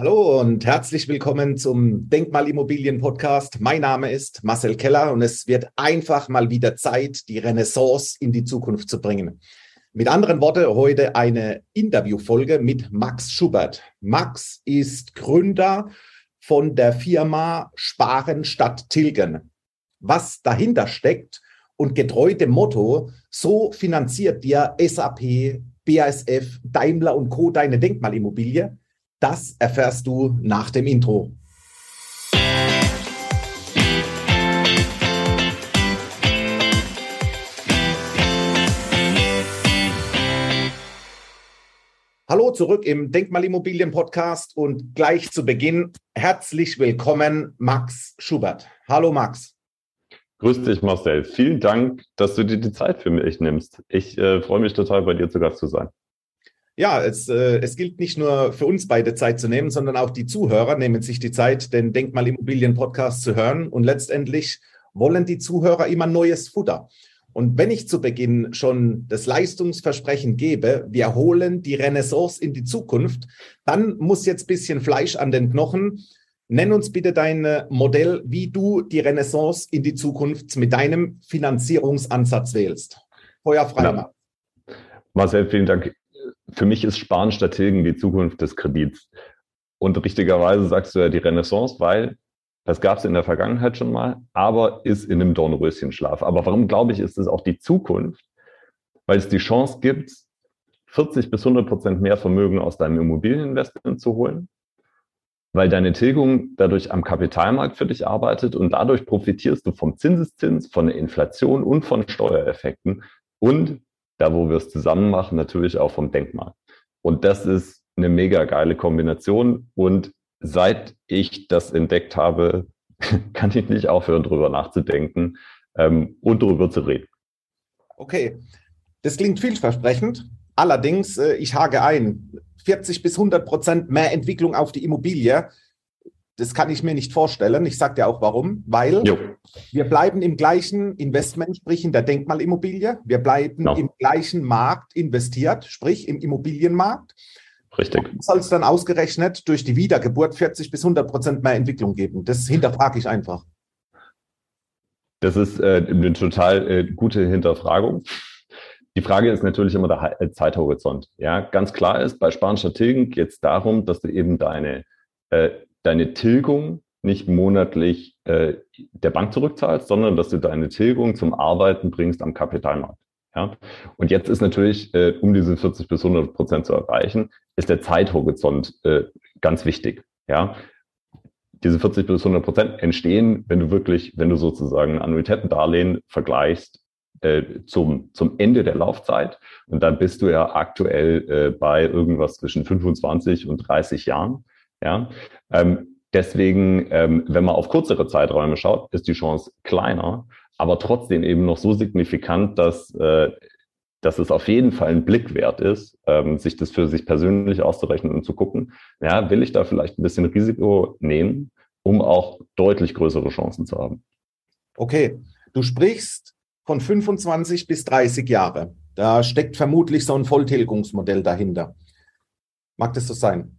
Hallo und herzlich willkommen zum Denkmalimmobilien Podcast. Mein Name ist Marcel Keller und es wird einfach mal wieder Zeit, die Renaissance in die Zukunft zu bringen. Mit anderen Worten, heute eine Interviewfolge mit Max Schubert. Max ist Gründer von der Firma Sparen statt Tilgen. Was dahinter steckt und getreu dem Motto, so finanziert dir SAP, BASF, Daimler und Co. deine Denkmalimmobilie, das erfährst du nach dem Intro. Hallo zurück im Denkmalimmobilien Podcast und gleich zu Beginn herzlich willkommen Max Schubert. Hallo Max. Grüß dich Marcel. Vielen Dank, dass du dir die Zeit für mich nimmst. Ich äh, freue mich total bei dir zu Gast zu sein. Ja, es, äh, es gilt nicht nur für uns beide Zeit zu nehmen, sondern auch die Zuhörer nehmen sich die Zeit, den Denkmalimmobilien-Podcast zu hören. Und letztendlich wollen die Zuhörer immer neues Futter. Und wenn ich zu Beginn schon das Leistungsversprechen gebe, wir holen die Renaissance in die Zukunft, dann muss jetzt bisschen Fleisch an den Knochen. Nenn uns bitte dein Modell, wie du die Renaissance in die Zukunft mit deinem Finanzierungsansatz wählst. Feuer frei. Marcel, vielen Dank für mich ist Sparen statt Tilgen die Zukunft des Kredits. Und richtigerweise sagst du ja die Renaissance, weil das gab es in der Vergangenheit schon mal, aber ist in einem Dornröschenschlaf. Aber warum glaube ich, ist es auch die Zukunft? Weil es die Chance gibt, 40 bis 100 Prozent mehr Vermögen aus deinem Immobilieninvestment zu holen, weil deine Tilgung dadurch am Kapitalmarkt für dich arbeitet und dadurch profitierst du vom Zinseszins, von der Inflation und von Steuereffekten und da wo wir es zusammen machen, natürlich auch vom Denkmal. Und das ist eine mega geile Kombination. Und seit ich das entdeckt habe, kann ich nicht aufhören, drüber nachzudenken ähm, und drüber zu reden. Okay, das klingt vielversprechend. Allerdings, äh, ich hake ein, 40 bis 100 Prozent mehr Entwicklung auf die Immobilie das kann ich mir nicht vorstellen. Ich sage dir auch warum. Weil jo. wir bleiben im gleichen Investment, sprich in der Denkmalimmobilie. Wir bleiben no. im gleichen Markt investiert, sprich im Immobilienmarkt. Richtig. Soll es dann ausgerechnet durch die Wiedergeburt 40 bis 100 Prozent mehr Entwicklung geben? Das hinterfrage ich einfach. Das ist äh, eine total äh, gute Hinterfragung. Die Frage ist natürlich immer der äh, Zeithorizont. Ja, ganz klar ist, bei Sparen Strategien geht es darum, dass du eben deine äh, deine Tilgung nicht monatlich äh, der Bank zurückzahlst, sondern dass du deine Tilgung zum Arbeiten bringst am Kapitalmarkt. Ja? Und jetzt ist natürlich, äh, um diese 40 bis 100 Prozent zu erreichen, ist der Zeithorizont äh, ganz wichtig. Ja? Diese 40 bis 100 Prozent entstehen, wenn du wirklich, wenn du sozusagen Annuitätendarlehen vergleichst äh, zum, zum Ende der Laufzeit. Und dann bist du ja aktuell äh, bei irgendwas zwischen 25 und 30 Jahren. Ja, ähm, deswegen, ähm, wenn man auf kürzere Zeiträume schaut, ist die Chance kleiner, aber trotzdem eben noch so signifikant, dass, äh, dass es auf jeden Fall ein Blick wert ist, ähm, sich das für sich persönlich auszurechnen und zu gucken, ja, will ich da vielleicht ein bisschen Risiko nehmen, um auch deutlich größere Chancen zu haben. Okay, du sprichst von 25 bis 30 Jahre. Da steckt vermutlich so ein Volltilgungsmodell dahinter. Mag das so sein?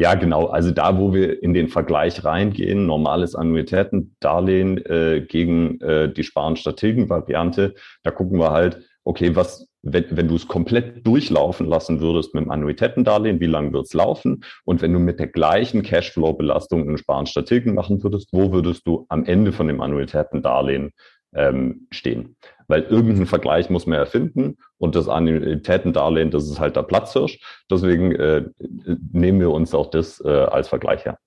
Ja, genau. Also da, wo wir in den Vergleich reingehen, normales Annuitätendarlehen äh, gegen äh, die Sparen-Strategien-Variante, da gucken wir halt, okay, was, wenn, wenn du es komplett durchlaufen lassen würdest mit dem Annuitätendarlehen, wie lange wird es laufen? Und wenn du mit der gleichen Cashflow-Belastung einen Sparen-Strategen machen würdest, wo würdest du am Ende von dem Annuitätendarlehen ähm, stehen. Weil irgendeinen Vergleich muss man erfinden und das Annuitätendarlehen, das ist halt der Platzhirsch. Deswegen äh, nehmen wir uns auch das äh, als Vergleich her.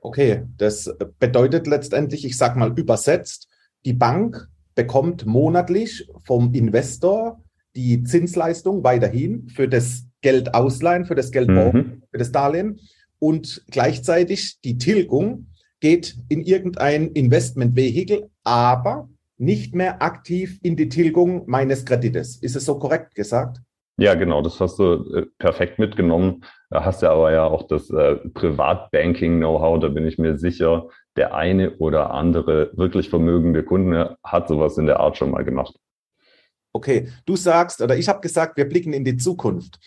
Okay, das bedeutet letztendlich, ich sage mal übersetzt, die Bank bekommt monatlich vom Investor die Zinsleistung weiterhin für das Geld ausleihen, für das Geld mhm. für das Darlehen und gleichzeitig die Tilgung geht in irgendein Investmentvehikel, aber nicht mehr aktiv in die Tilgung meines Kredites. Ist es so korrekt gesagt? Ja, genau, das hast du äh, perfekt mitgenommen. Da hast du aber ja auch das äh, Privatbanking-Know-how, da bin ich mir sicher, der eine oder andere wirklich vermögende Kunde hat sowas in der Art schon mal gemacht. Okay, du sagst, oder ich habe gesagt, wir blicken in die Zukunft.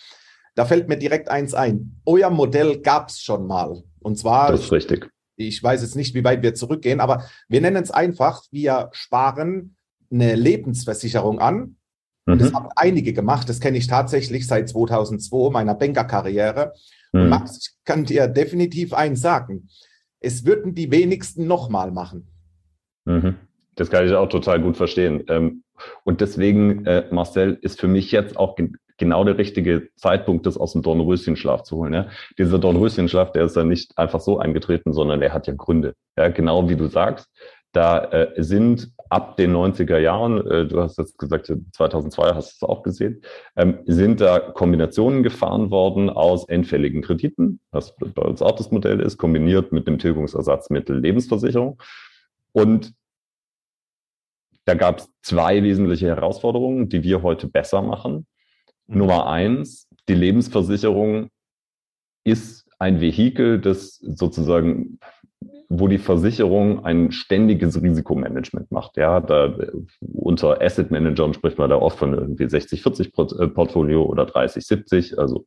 da fällt mir direkt eins ein. Euer Modell gab es schon mal. Und zwar. Das ist richtig. Ich weiß jetzt nicht, wie weit wir zurückgehen, aber wir nennen es einfach, wir sparen eine Lebensversicherung an. Und mhm. das haben einige gemacht. Das kenne ich tatsächlich seit 2002, meiner Bankerkarriere. Mhm. Und Max, ich kann dir definitiv eins sagen. Es würden die wenigsten nochmal machen. Mhm. Das kann ich auch total gut verstehen. Ähm, und deswegen, äh, Marcel, ist für mich jetzt auch genau der richtige Zeitpunkt, das aus dem Dornröschenschlaf zu holen. Ja? Dieser Dornröschenschlaf, der ist ja nicht einfach so eingetreten, sondern er hat ja Gründe. Ja? Genau wie du sagst, da äh, sind ab den 90er Jahren, äh, du hast jetzt gesagt, 2002 hast du es auch gesehen, ähm, sind da Kombinationen gefahren worden aus endfälligen Krediten, was bei uns auch das Modell ist, kombiniert mit dem Tilgungsersatzmittel Lebensversicherung. Und da gab es zwei wesentliche Herausforderungen, die wir heute besser machen. Nummer eins, die Lebensversicherung ist ein Vehikel, das sozusagen, wo die Versicherung ein ständiges Risikomanagement macht. Ja, da unter Asset Managern spricht man da oft von irgendwie 60-40 äh, Portfolio oder 30-70, also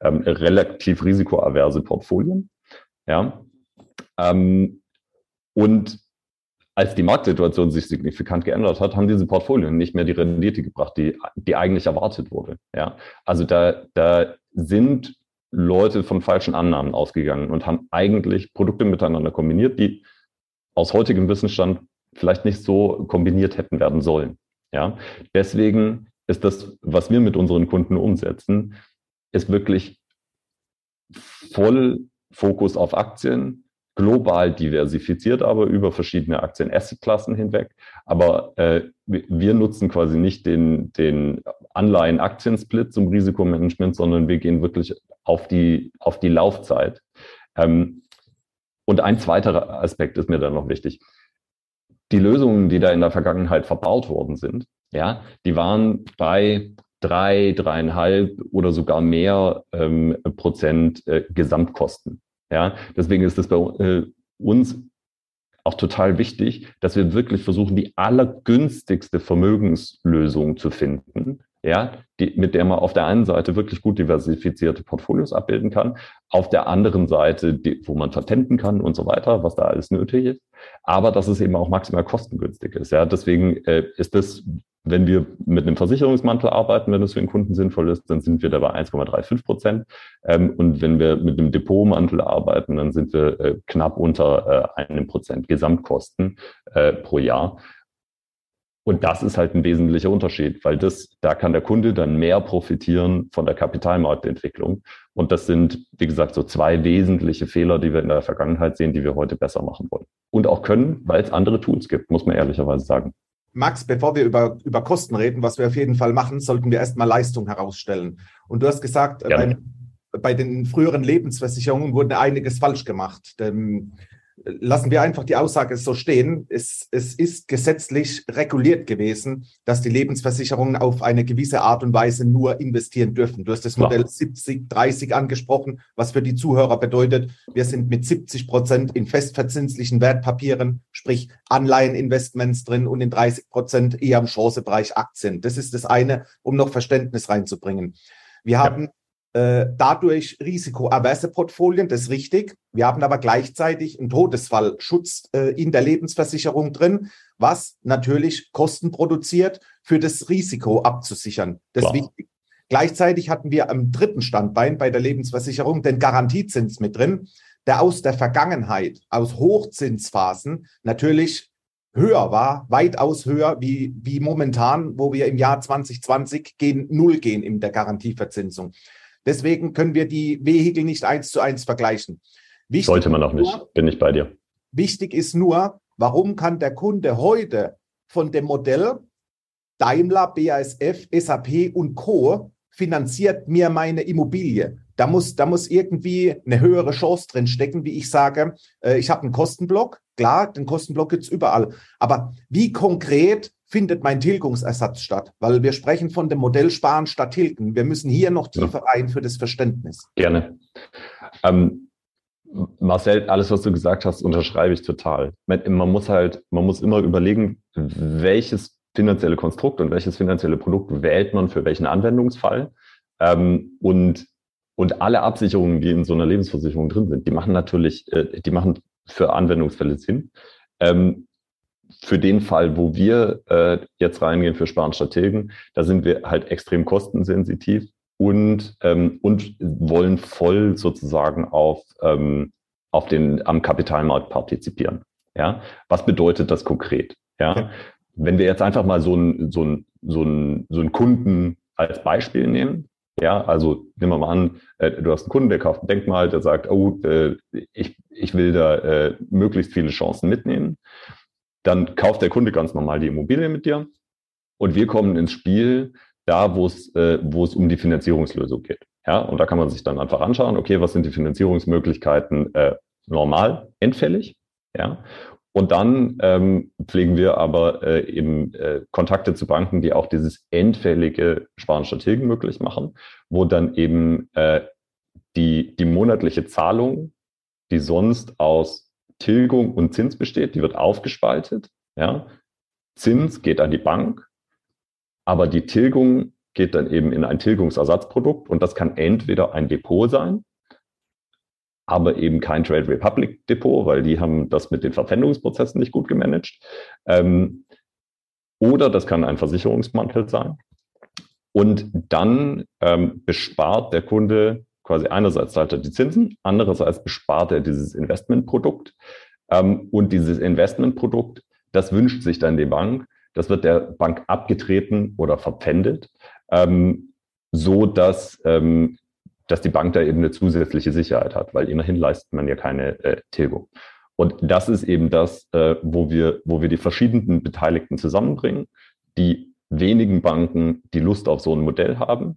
ähm, relativ risikoaverse Portfolien. Ja, ähm, und als die Marktsituation sich signifikant geändert hat, haben diese Portfolien nicht mehr die Rendite gebracht, die, die eigentlich erwartet wurde. Ja? Also da, da sind Leute von falschen Annahmen ausgegangen und haben eigentlich Produkte miteinander kombiniert, die aus heutigem Wissensstand vielleicht nicht so kombiniert hätten werden sollen. Ja? Deswegen ist das, was wir mit unseren Kunden umsetzen, ist wirklich voll Fokus auf Aktien, global diversifiziert, aber über verschiedene Aktien-Asset-Klassen hinweg. Aber äh, wir nutzen quasi nicht den, den Anleihen-Aktien-Split zum Risikomanagement, sondern wir gehen wirklich auf die, auf die Laufzeit. Ähm, und ein zweiter Aspekt ist mir dann noch wichtig. Die Lösungen, die da in der Vergangenheit verbaut worden sind, ja, die waren bei drei, dreieinhalb oder sogar mehr ähm, Prozent äh, Gesamtkosten. Ja, deswegen ist es bei äh, uns auch total wichtig, dass wir wirklich versuchen, die allergünstigste Vermögenslösung zu finden, ja, die, mit der man auf der einen Seite wirklich gut diversifizierte Portfolios abbilden kann, auf der anderen Seite, die, wo man vertenten kann und so weiter, was da alles nötig ist, aber dass es eben auch maximal kostengünstig ist. Ja, deswegen äh, ist das wenn wir mit einem Versicherungsmantel arbeiten, wenn das für den Kunden sinnvoll ist, dann sind wir da bei 1,35 Prozent. Ähm, und wenn wir mit einem Depotmantel arbeiten, dann sind wir äh, knapp unter äh, einem Prozent Gesamtkosten äh, pro Jahr. Und das ist halt ein wesentlicher Unterschied, weil das, da kann der Kunde dann mehr profitieren von der Kapitalmarktentwicklung. Und das sind, wie gesagt, so zwei wesentliche Fehler, die wir in der Vergangenheit sehen, die wir heute besser machen wollen. Und auch können, weil es andere Tools gibt, muss man ehrlicherweise sagen. Max, bevor wir über, über Kosten reden, was wir auf jeden Fall machen, sollten wir erstmal Leistung herausstellen. Und du hast gesagt, bei, bei, den früheren Lebensversicherungen wurde einiges falsch gemacht. Denn lassen wir einfach die Aussage so stehen. Es, es ist gesetzlich reguliert gewesen, dass die Lebensversicherungen auf eine gewisse Art und Weise nur investieren dürfen. Du hast das Modell 70-30 angesprochen, was für die Zuhörer bedeutet, wir sind mit 70 Prozent in festverzinslichen Wertpapieren, sprich Anleiheninvestments drin und in 30 Prozent eher im Chancebereich Aktien. Das ist das eine, um noch Verständnis reinzubringen. Wir ja. haben äh, dadurch risikoaverse Portfolien, das ist richtig. Wir haben aber gleichzeitig einen Todesfallschutz äh, in der Lebensversicherung drin, was natürlich Kosten produziert, für das Risiko abzusichern. Das ist wichtig. Gleichzeitig hatten wir am dritten Standbein bei der Lebensversicherung den Garantiezins mit drin, der aus der Vergangenheit, aus Hochzinsphasen natürlich höher war, weitaus höher wie, wie momentan, wo wir im Jahr 2020 gegen Null gehen in der Garantieverzinsung. Deswegen können wir die Vehikel nicht eins zu eins vergleichen. Wichtig Sollte man auch nicht, nur, bin ich bei dir. Wichtig ist nur, warum kann der Kunde heute von dem Modell Daimler, BASF, SAP und Co. finanziert mir meine Immobilie. Da muss, da muss irgendwie eine höhere Chance drin stecken, wie ich sage, äh, ich habe einen Kostenblock. Klar, den Kostenblock gibt es überall. Aber wie konkret findet mein Tilgungsersatz statt? Weil wir sprechen von dem Modell Sparen statt Tilgen. Wir müssen hier noch tiefer rein für das Verständnis. Gerne. Ähm, Marcel, alles, was du gesagt hast, unterschreibe ich total. Man muss halt, man muss immer überlegen, welches finanzielle Konstrukt und welches finanzielle Produkt wählt man für welchen Anwendungsfall. Ähm, und Und alle Absicherungen, die in so einer Lebensversicherung drin sind, die machen natürlich, äh, die machen für Anwendungsfälle Sinn. Ähm, für den Fall, wo wir äh, jetzt reingehen für Sparenstrategen, da sind wir halt extrem kostensensitiv und, ähm, und wollen voll sozusagen auf, ähm, auf den, am Kapitalmarkt partizipieren. Ja, was bedeutet das konkret? Ja, wenn wir jetzt einfach mal so einen so einen so einen so einen Kunden als Beispiel nehmen, ja, also nehmen wir mal an, äh, du hast einen Kunden, der kauft ein Denkmal, der sagt, oh, äh, ich, ich will da äh, möglichst viele Chancen mitnehmen. Dann kauft der Kunde ganz normal die Immobilie mit dir und wir kommen ins Spiel, da wo es, äh, wo es um die Finanzierungslösung geht. Ja, und da kann man sich dann einfach anschauen, okay, was sind die Finanzierungsmöglichkeiten äh, normal, endfällig? Ja, und dann ähm, pflegen wir aber äh, eben äh, Kontakte zu Banken, die auch dieses endfällige Sparen statt Tilgen möglich machen, wo dann eben äh, die, die monatliche Zahlung, die sonst aus Tilgung und Zins besteht, die wird aufgespaltet. Ja? Zins geht an die Bank, aber die Tilgung geht dann eben in ein Tilgungsersatzprodukt und das kann entweder ein Depot sein, aber eben kein Trade Republic Depot, weil die haben das mit den Verpfändungsprozessen nicht gut gemanagt. Ähm, oder das kann ein Versicherungsmantel sein. Und dann ähm, bespart der Kunde quasi einerseits zahlt er die Zinsen, andererseits bespart er dieses Investmentprodukt. Ähm, und dieses Investmentprodukt, das wünscht sich dann die Bank, das wird der Bank abgetreten oder verpfändet, ähm, so dass ähm, dass die Bank da eben eine zusätzliche Sicherheit hat, weil immerhin leistet man ja keine äh, Tilgung. Und das ist eben das, äh, wo, wir, wo wir die verschiedenen Beteiligten zusammenbringen, die wenigen Banken, die Lust auf so ein Modell haben,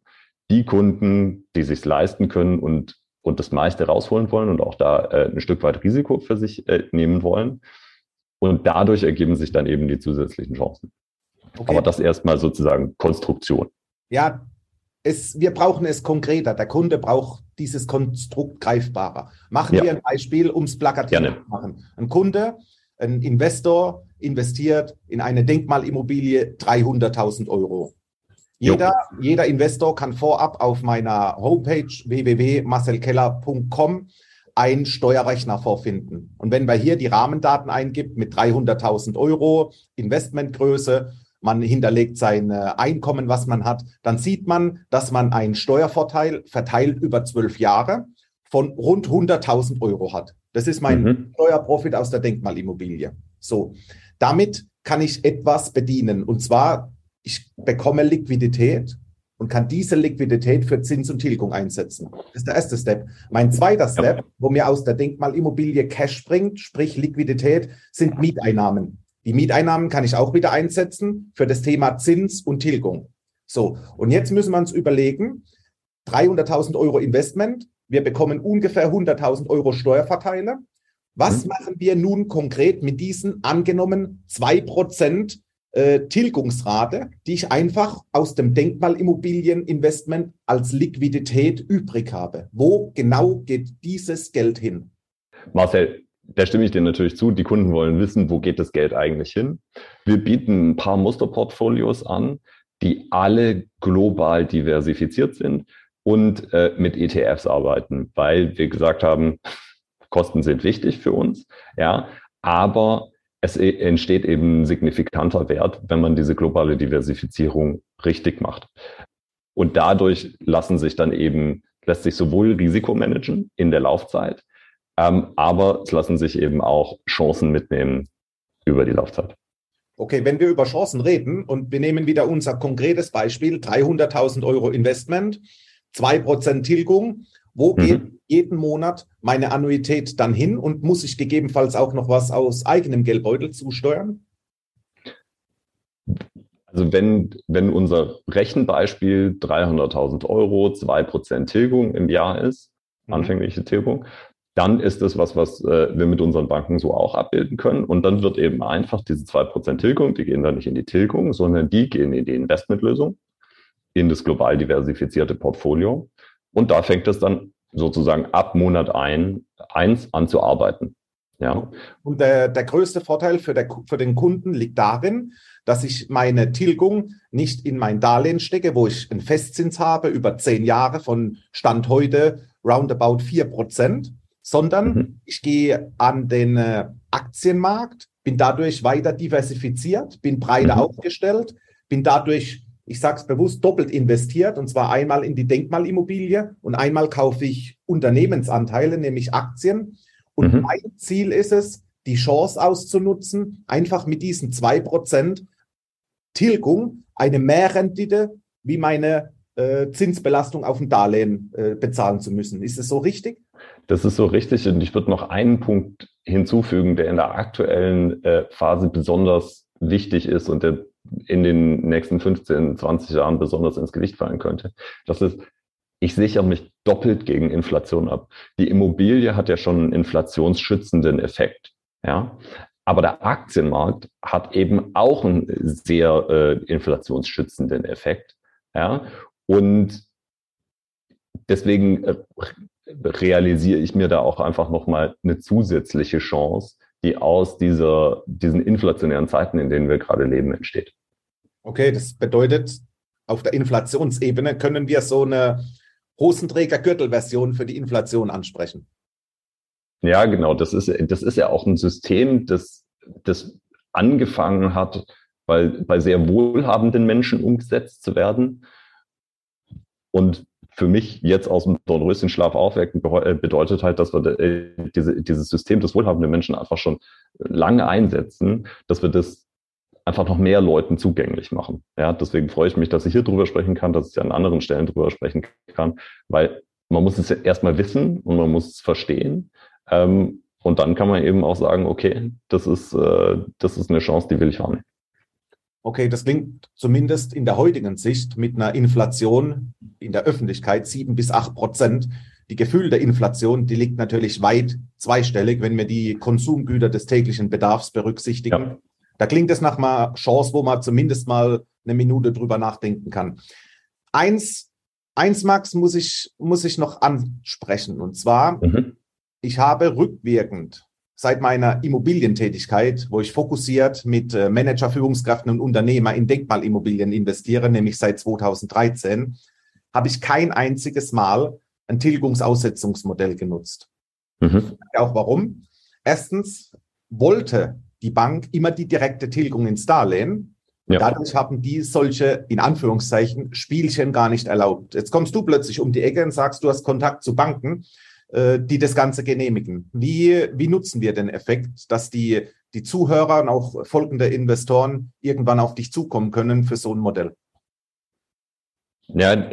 die Kunden, die sich leisten können und, und das meiste rausholen wollen und auch da äh, ein Stück weit Risiko für sich äh, nehmen wollen. Und dadurch ergeben sich dann eben die zusätzlichen Chancen. Okay. Aber das erstmal sozusagen Konstruktion. Ja, es, wir brauchen es konkreter. Der Kunde braucht dieses Konstrukt greifbarer. Machen ja. wir ein Beispiel, um es plakativ zu machen. Ein Kunde, ein Investor investiert in eine Denkmalimmobilie 300.000 Euro. Jeder, jeder Investor kann vorab auf meiner Homepage www.marcelkeller.com einen Steuerrechner vorfinden. Und wenn man hier die Rahmendaten eingibt mit 300.000 Euro Investmentgröße, man hinterlegt sein Einkommen, was man hat, dann sieht man, dass man einen Steuervorteil verteilt über zwölf Jahre von rund 100.000 Euro hat. Das ist mein mhm. Steuerprofit aus der Denkmalimmobilie. So, damit kann ich etwas bedienen. Und zwar, ich bekomme Liquidität und kann diese Liquidität für Zins und Tilgung einsetzen. Das ist der erste Step. Mein zweiter Step, ja. wo mir aus der Denkmalimmobilie Cash bringt, sprich Liquidität, sind Mieteinnahmen. Die Mieteinnahmen kann ich auch wieder einsetzen für das Thema Zins und Tilgung. So, und jetzt müssen wir uns überlegen, 300.000 Euro Investment, wir bekommen ungefähr 100.000 Euro Steuerverteile. Was mhm. machen wir nun konkret mit diesen angenommen zwei Prozent äh, Tilgungsrate, die ich einfach aus dem Denkmalimmobilieninvestment als Liquidität übrig habe? Wo genau geht dieses Geld hin? Marcel, da stimme ich dir natürlich zu. Die Kunden wollen wissen, wo geht das Geld eigentlich hin. Wir bieten ein paar Musterportfolios an, die alle global diversifiziert sind und äh, mit ETFs arbeiten, weil wir gesagt haben, Kosten sind wichtig für uns, ja, aber es e, entsteht eben signifikanter Wert, wenn man diese globale Diversifizierung richtig macht. Und dadurch lassen sich dann eben, lässt sich sowohl Risiko managen in der Laufzeit, ähm, aber es lassen sich eben auch Chancen mitnehmen über die Laufzeit. Okay, wenn wir über Chancen reden und wir nehmen wieder unser konkretes Beispiel, 300.000 Euro Investment, 2% Tilgung, wo mhm. geht jeden Monat meine Annuität dann hin und muss ich gegebenenfalls auch noch was aus eigenem Geldbeutel zusteuern? Also wenn, wenn unser Rechenbeispiel 300.000 Euro, 2% Tilgung im Jahr ist, mhm. anfängliche Tilgung, dann ist es was, was äh, wir mit unseren Banken so auch abbilden können. Und dann wird eben einfach diese zwei Prozent Tilgung, die gehen dann nicht in die Tilgung, sondern die gehen in die Investmentlösung, in das global diversifizierte Portfolio. Und da fängt es dann sozusagen ab Monat ein, eins an zu arbeiten. Ja. Und der, der größte Vorteil für, der, für den Kunden liegt darin, dass ich meine Tilgung nicht in mein Darlehen stecke, wo ich einen Festzins habe über zehn Jahre von Stand heute roundabout vier Prozent, sondern mhm. ich gehe an den äh, Aktienmarkt, bin dadurch weiter diversifiziert, bin breiter mhm. aufgestellt, bin dadurch, ich sage es bewusst, doppelt investiert und zwar einmal in die Denkmalimmobilie und einmal kaufe ich Unternehmensanteile, nämlich Aktien. Und mhm. mein Ziel ist es, die Chance auszunutzen, einfach mit diesen zwei Prozent Tilgung eine Mehrrendite wie meine äh, Zinsbelastung auf dem Darlehen äh, bezahlen zu müssen. Ist es so richtig? Das ist so richtig. Und ich würde noch einen Punkt hinzufügen, der in der aktuellen äh, Phase besonders wichtig ist und der in den nächsten 15, 20 Jahren besonders ins Gewicht fallen könnte. Das ist, ich sichere mich doppelt gegen Inflation ab. Die Immobilie hat ja schon einen inflationsschützenden Effekt. Ja, aber der Aktienmarkt hat eben auch einen sehr äh, inflationsschützenden Effekt. Ja? Und deswegen äh, realisiere ich mir da auch einfach nochmal eine zusätzliche Chance, die aus dieser, diesen inflationären Zeiten, in denen wir gerade leben, entsteht. Okay, das bedeutet, auf der Inflationsebene können wir so eine Hosenträger-Gürtel-Version für die Inflation ansprechen. Ja, genau. Das ist, das ist ja auch ein System, das, das angefangen hat, bei, bei sehr wohlhabenden Menschen umgesetzt zu werden. Und für mich jetzt aus dem Dornröschenschlaf aufwecken äh, bedeutet halt, dass wir äh, diese, dieses System des wohlhabenden Menschen einfach schon lange einsetzen, dass wir das einfach noch mehr Leuten zugänglich machen. Ja, deswegen freue ich mich, dass ich hier drüber sprechen kann, dass ich an anderen Stellen drüber sprechen kann, weil man muss es ja erstmal wissen und man muss es verstehen. Ähm, und dann kann man eben auch sagen, okay, das ist, äh, das ist eine Chance, die will ich haben. Okay, das klingt zumindest in der heutigen Sicht mit einer Inflation in der Öffentlichkeit sieben bis acht Prozent. Die Gefühl der Inflation, die liegt natürlich weit zweistellig, wenn wir die Konsumgüter des täglichen Bedarfs berücksichtigen. Ja. Da klingt es nach einer Chance, wo man zumindest mal eine Minute drüber nachdenken kann. Eins, eins Max, muss ich, muss ich noch ansprechen. Und zwar, mhm ich habe rückwirkend seit meiner Immobilientätigkeit, wo ich fokussiert mit äh, Manager, Führungskräften und Unternehmer in Denkmalimmobilien investiere, nämlich seit 2013, habe ich kein einziges Mal ein Tilgungsaussetzungsmodell genutzt. Mhm. Auch warum? Erstens wollte die Bank immer die direkte Tilgung ins Darlehen. Ja. Dadurch haben die solche, in Anführungszeichen, Spielchen gar nicht erlaubt. Jetzt kommst du plötzlich um die Ecke und sagst, du hast Kontakt zu Banken die das Ganze genehmigen. Wie, wie nutzen wir den Effekt, dass die, die Zuhörer und auch folgende Investoren irgendwann auf dich zukommen können für so ein Modell? Ja,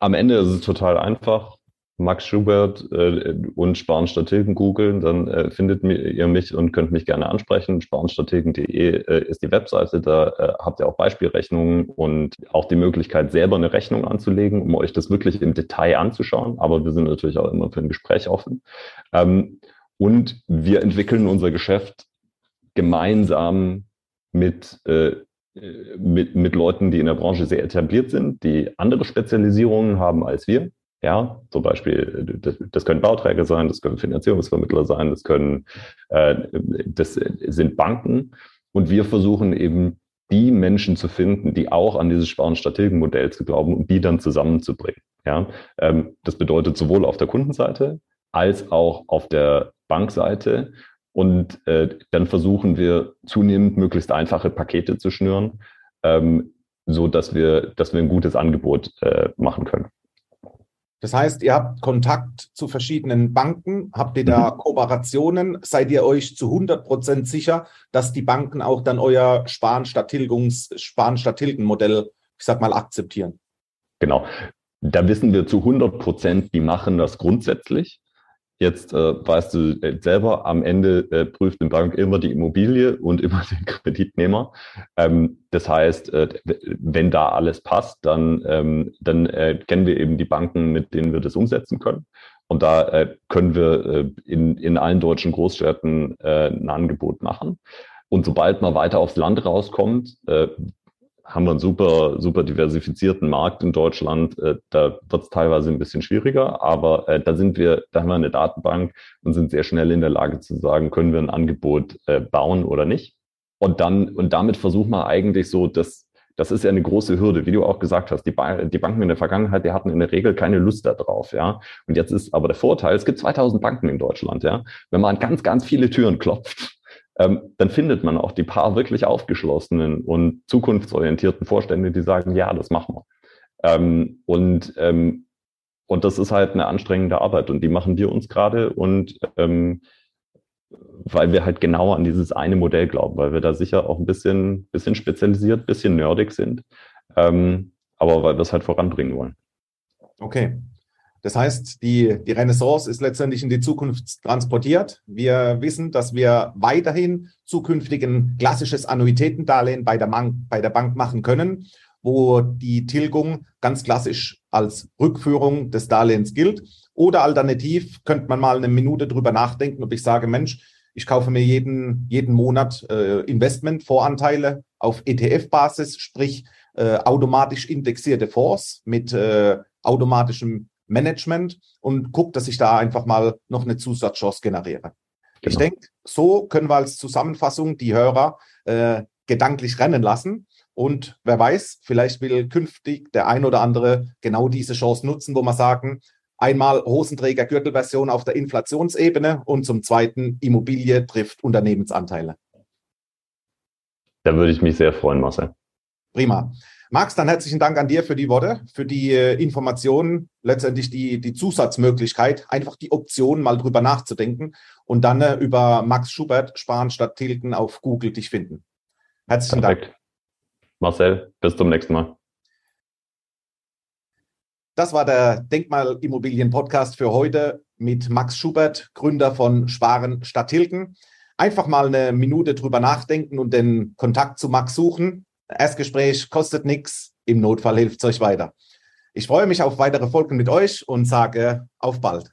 am Ende ist es total einfach. Max Schubert äh, und Sparenstrategen googeln, dann äh, findet ihr mich und könnt mich gerne ansprechen. Sparenstrategen.de äh, ist die Webseite, da äh, habt ihr auch Beispielrechnungen und auch die Möglichkeit, selber eine Rechnung anzulegen, um euch das wirklich im Detail anzuschauen. Aber wir sind natürlich auch immer für ein Gespräch offen. Ähm, und wir entwickeln unser Geschäft gemeinsam mit äh, mit, mit Leuten, die in der Branche sehr etabliert sind, die andere Spezialisierungen haben als wir. Ja, zum Beispiel, das, können Bauträger sein, das können Finanzierungsvermittler sein, das können, äh, das sind Banken. Und wir versuchen eben die Menschen zu finden, die auch an dieses Sparen-Strategenmodell zu glauben und die dann zusammenzubringen. Ja, ähm, das bedeutet sowohl auf der Kundenseite als auch auf der Bankseite. Und äh, dann versuchen wir zunehmend möglichst einfache Pakete zu schnüren, ähm, so dass wir, dass wir ein gutes Angebot äh, machen können. Das heißt, ihr habt Kontakt zu verschiedenen Banken, habt ihr da mhm. Kooperationen? Seid ihr euch zu 100 Prozent sicher, dass die Banken auch dann euer Sparen statt Tilgungs, Sparen statt Tilgen Modell, ich sag mal, akzeptieren? Genau. Da wissen wir zu 100 Prozent, die machen das grundsätzlich. Jetzt äh, weißt du äh, selber, am Ende äh, prüft eine Bank immer die Immobilie und immer den Kreditnehmer. Ähm, das heißt, äh, wenn da alles passt, dann, ähm, dann äh, kennen wir eben die Banken, mit denen wir das umsetzen können. Und da äh, können wir äh, in, in allen deutschen Großstädten äh, ein Angebot machen. Und sobald man weiter aufs Land rauskommt, äh, haben wir einen super, super diversifizierten Markt in Deutschland. Äh, da wird es teilweise ein bisschen schwieriger, aber äh, da sind wir, da haben wir eine Datenbank und sind sehr schnell in der Lage zu sagen, können wir ein Angebot äh, bauen oder nicht. Und dann, und damit versuchen wir eigentlich so, dass das ist ja eine große Hürde, wie du auch gesagt hast. Die, ba die, Banken in der Vergangenheit, die hatten in der Regel keine Lust darauf, ja. Und jetzt ist aber der Vorteil, es gibt 2000 Banken in Deutschland, ja. Wenn man an ganz, ganz viele Türen klopft, ähm, dann findet man auch die paar wirklich aufgeschlossenen und zukunftsorientierten Vorstände, die sagen, ja, das machen wir. Ähm, und, ähm, und das ist halt eine anstrengende Arbeit und die machen wir uns gerade und ähm, weil wir halt genau an dieses eine Modell glauben, weil wir da sicher auch ein bisschen, bisschen spezialisiert, bisschen nerdig sind, ähm, aber weil wir es halt voranbringen wollen. Okay. Das heißt, die, die Renaissance ist letztendlich in die Zukunft transportiert. Wir wissen, dass wir weiterhin zukünftig ein klassisches Annuitätendarlehen bei der, Bank, bei der Bank machen können, wo die Tilgung ganz klassisch als Rückführung des Darlehens gilt. Oder alternativ könnte man mal eine Minute drüber nachdenken, ob ich sage, Mensch, ich kaufe mir jeden, jeden Monat äh, Investment-Voranteile auf ETF-Basis, sprich äh, automatisch indexierte Fonds mit äh, automatischem Management und gucke, dass ich da einfach mal noch eine Zusatzchance generiere. Genau. Ich denke, so können wir als Zusammenfassung die Hörer äh, gedanklich rennen lassen. Und wer weiß, vielleicht will künftig der ein oder andere genau diese Chance nutzen, wo man sagen, Einmal Hosenträger-Gürtelversion auf der Inflationsebene und zum zweiten Immobilie trifft Unternehmensanteile. Da würde ich mich sehr freuen, Marcel. Prima. Max, dann herzlichen Dank an dir für die Worte, für die äh, Informationen, letztendlich die, die Zusatzmöglichkeit, einfach die Option mal drüber nachzudenken und dann äh, über Max Schubert sparen statt Tilgen auf Google dich finden. Herzlichen Perfekt. Dank. Marcel, bis zum nächsten Mal. Das war der Denkmalimmobilien-Podcast für heute mit Max Schubert, Gründer von Sparen statt Tilgen. Einfach mal eine Minute drüber nachdenken und den Kontakt zu Max suchen. Erstgespräch kostet nichts, im Notfall hilft es euch weiter. Ich freue mich auf weitere Folgen mit euch und sage auf bald.